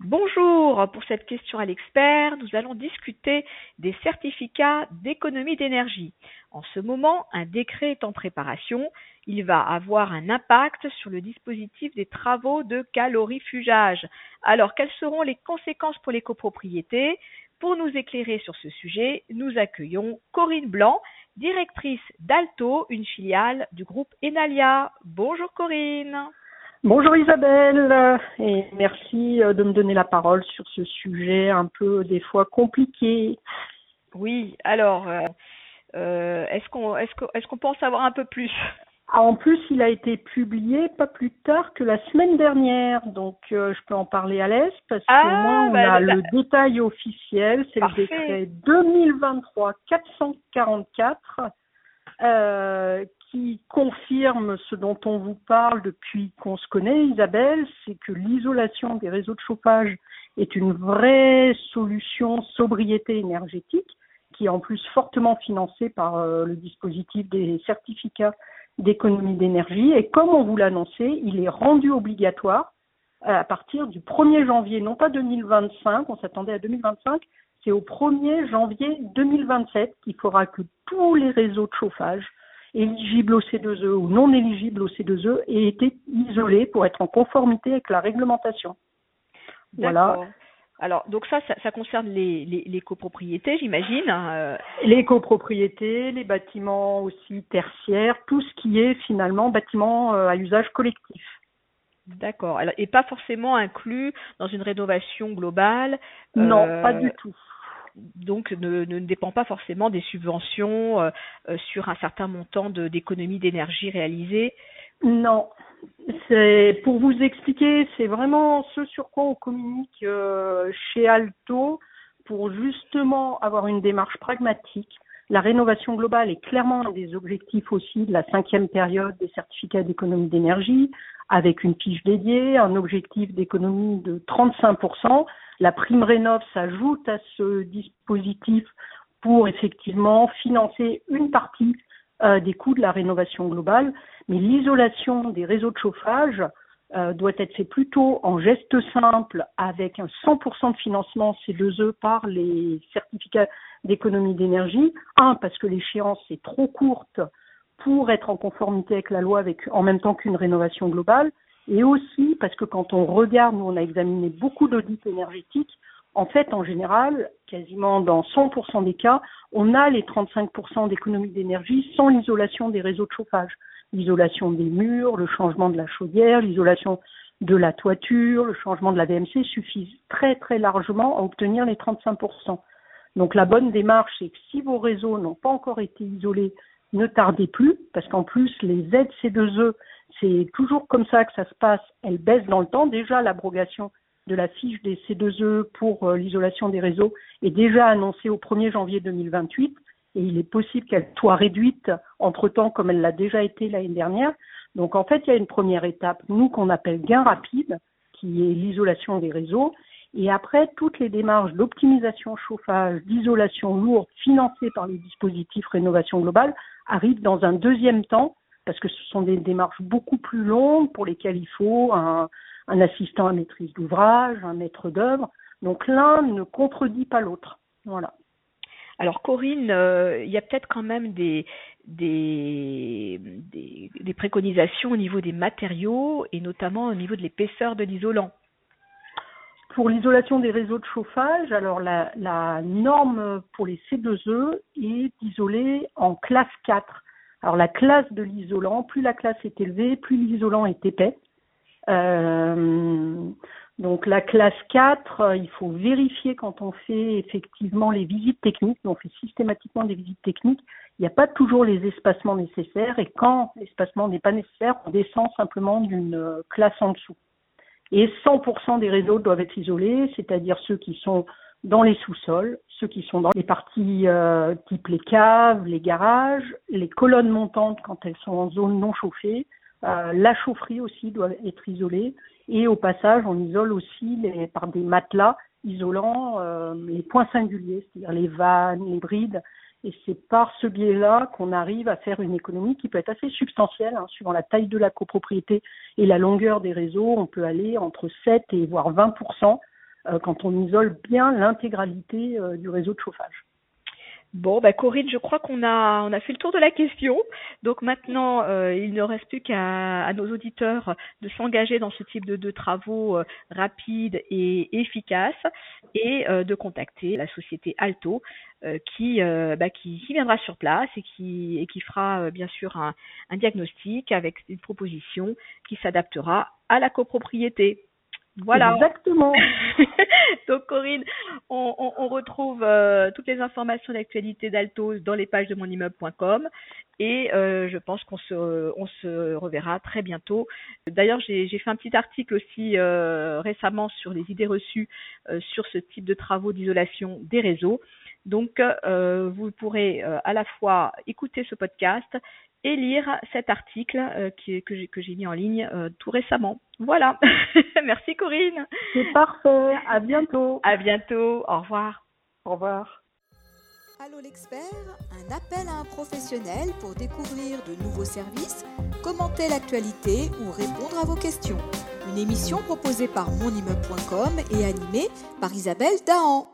Bonjour, pour cette question à l'expert, nous allons discuter des certificats d'économie d'énergie. En ce moment, un décret est en préparation. Il va avoir un impact sur le dispositif des travaux de calorifugage. Alors, quelles seront les conséquences pour les copropriétés? Pour nous éclairer sur ce sujet, nous accueillons Corinne Blanc, directrice d'Alto, une filiale du groupe Enalia. Bonjour Corinne. Bonjour Isabelle et merci euh, de me donner la parole sur ce sujet un peu des fois compliqué. Oui, alors euh, euh, est-ce qu'on est-ce qu'on est-ce qu'on peut en savoir un peu plus? Ah, En plus, il a été publié pas plus tard que la semaine dernière, donc je peux en parler à l'aise parce que ah, moi on bah, a bah, le détail officiel, c'est le décret 2023 444 euh, qui confirme ce dont on vous parle depuis qu'on se connaît, Isabelle, c'est que l'isolation des réseaux de chauffage est une vraie solution sobriété énergétique qui est en plus fortement financée par euh, le dispositif des certificats d'économie d'énergie. Et comme on vous l'annonçait, il est rendu obligatoire à partir du 1er janvier, non pas 2025, on s'attendait à 2025, c'est au 1er janvier 2027 qu'il faudra que tous les réseaux de chauffage éligibles au C2E ou non éligibles au C2E aient été isolés pour être en conformité avec la réglementation. Voilà. Alors, donc ça, ça, ça concerne les, les, les copropriétés, j'imagine. hein, euh, Les copropriétés, les bâtiments aussi tertiaires, tout ce qui est finalement bâtiment euh, à usage collectif. D'accord. Et pas forcément inclus dans une rénovation globale. Non, euh, pas du tout. Donc, ne, dépend pas forcément des subventions euh, euh, sur un certain montant d'économie d'énergie réalisée. Non. Pour vous expliquer, c'est vraiment ce sur quoi on communique euh, chez Alto pour justement avoir une démarche pragmatique. La rénovation globale est clairement un des objectifs aussi de la cinquième période des certificats d'économie d'énergie, avec une fiche dédiée, un objectif d'économie de 35%. La prime rénov s'ajoute à ce dispositif pour effectivement financer une partie euh, des coûts de la rénovation globale, mais l'isolation des réseaux de chauffage euh, doit être fait plutôt en geste simple avec un 100% de financement C2E par les certificats d'économie d'énergie. Un, parce que l'échéance est trop courte pour être en conformité avec la loi en même temps qu'une rénovation globale. Et aussi parce que quand on regarde, nous on a examiné beaucoup d'audits énergétiques, en fait, en général, quasiment dans 100% des cas, on a les 35% d'économie d'énergie sans l'isolation des réseaux de chauffage. L'isolation des murs, le changement de la chaudière, l'isolation de la toiture, le changement de la VMC suffisent très très largement à obtenir les 35%. Donc la bonne démarche, c'est que si vos réseaux n'ont pas encore été isolés, ne tardez plus, parce qu'en plus, les aides C2E, c'est toujours comme ça que ça se passe, elles baissent dans le temps. Déjà, l'abrogation de la fiche des C2E pour euh, l'isolation des réseaux est déjà annoncée au 1er janvier 2028 et il est possible qu'elle soit réduite entre-temps comme elle l'a déjà été l'année dernière. Donc en fait, il y a une première étape, nous qu'on appelle gain rapide, qui est l'isolation des réseaux. Et après, toutes les démarches d'optimisation chauffage, d'isolation lourde financées par les dispositifs rénovation globale arrivent dans un deuxième temps parce que ce sont des démarches beaucoup plus longues pour lesquelles il faut un, assistant à maîtrise d'ouvrage, un maître d'œuvre. Donc l'un ne contredit pas l'autre. Voilà. Alors Corinne, euh, il y a peut-être quand même des préconisations au niveau des matériaux et notamment au niveau de l'épaisseur de l'isolant. Pour l'isolation des réseaux de chauffage, alors la, la norme pour les C2E est d'isoler en classe 4. Alors la classe de l'isolant, plus la classe est élevée, plus l'isolant est épais. Euh, donc la classe 4, euh, il faut vérifier quand on fait effectivement les visites techniques, on fait systématiquement des visites techniques, il n'y a pas toujours les espacements nécessaires et quand l'espacement n'est pas nécessaire, on descend simplement d'une euh, classe en dessous. Et 100% des réseaux doivent être isolés, c'est-à-dire ceux qui sont dans les sous-sols, ceux qui sont dans les parties euh, type les caves, les garages, les colonnes montantes quand elles sont en zone non chauffée, euh, la chaufferie aussi doit être isolée Et au passage, on isole aussi les, par des matelas isolants euh, les points singuliers, c'est-à-dire les vannes, les brides. Et c'est par ce biais-là qu'on arrive à faire une économie qui peut être assez substantielle, hein, suivant la taille de la copropriété et la longueur des réseaux. On peut aller entre 7 et voire 20% euh, quand on isole bien l'intégralité euh, du réseau de chauffage. Bon, bah Corinne, je crois qu'on a on a fait le tour de la question. Donc maintenant, euh, il ne reste plus qu'à nos auditeurs de s'engager dans ce type de, travaux euh, rapides et efficaces et euh, de contacter la société Alto qui, bah, qui, qui viendra sur place et qui et qui fera bien sûr un diagnostic avec une proposition qui s'adaptera à la copropriété. Voilà. Exactement. Donc Corinne, on, on, on retrouve euh, toutes les informations d'actualité d'Altos dans les pages de monimmeuble.com et euh, je pense qu'on se, on se reverra très bientôt. D'ailleurs, j'ai fait un petit article aussi euh, récemment sur les idées reçues euh, sur ce type de travaux d'isolation des réseaux. Donc, euh, vous pourrez à la fois écouter ce podcast et lire cet article euh, qui, que j'ai mis en ligne euh, tout récemment. Voilà. Merci Corinne. C'est parfait. À bientôt. À bientôt. Au revoir. Au revoir. Allô l'expert, un appel à un professionnel pour découvrir de nouveaux services, commenter l'actualité ou répondre à vos questions. Une émission proposée par monimmeuble.com et animée par Isabelle Dahan.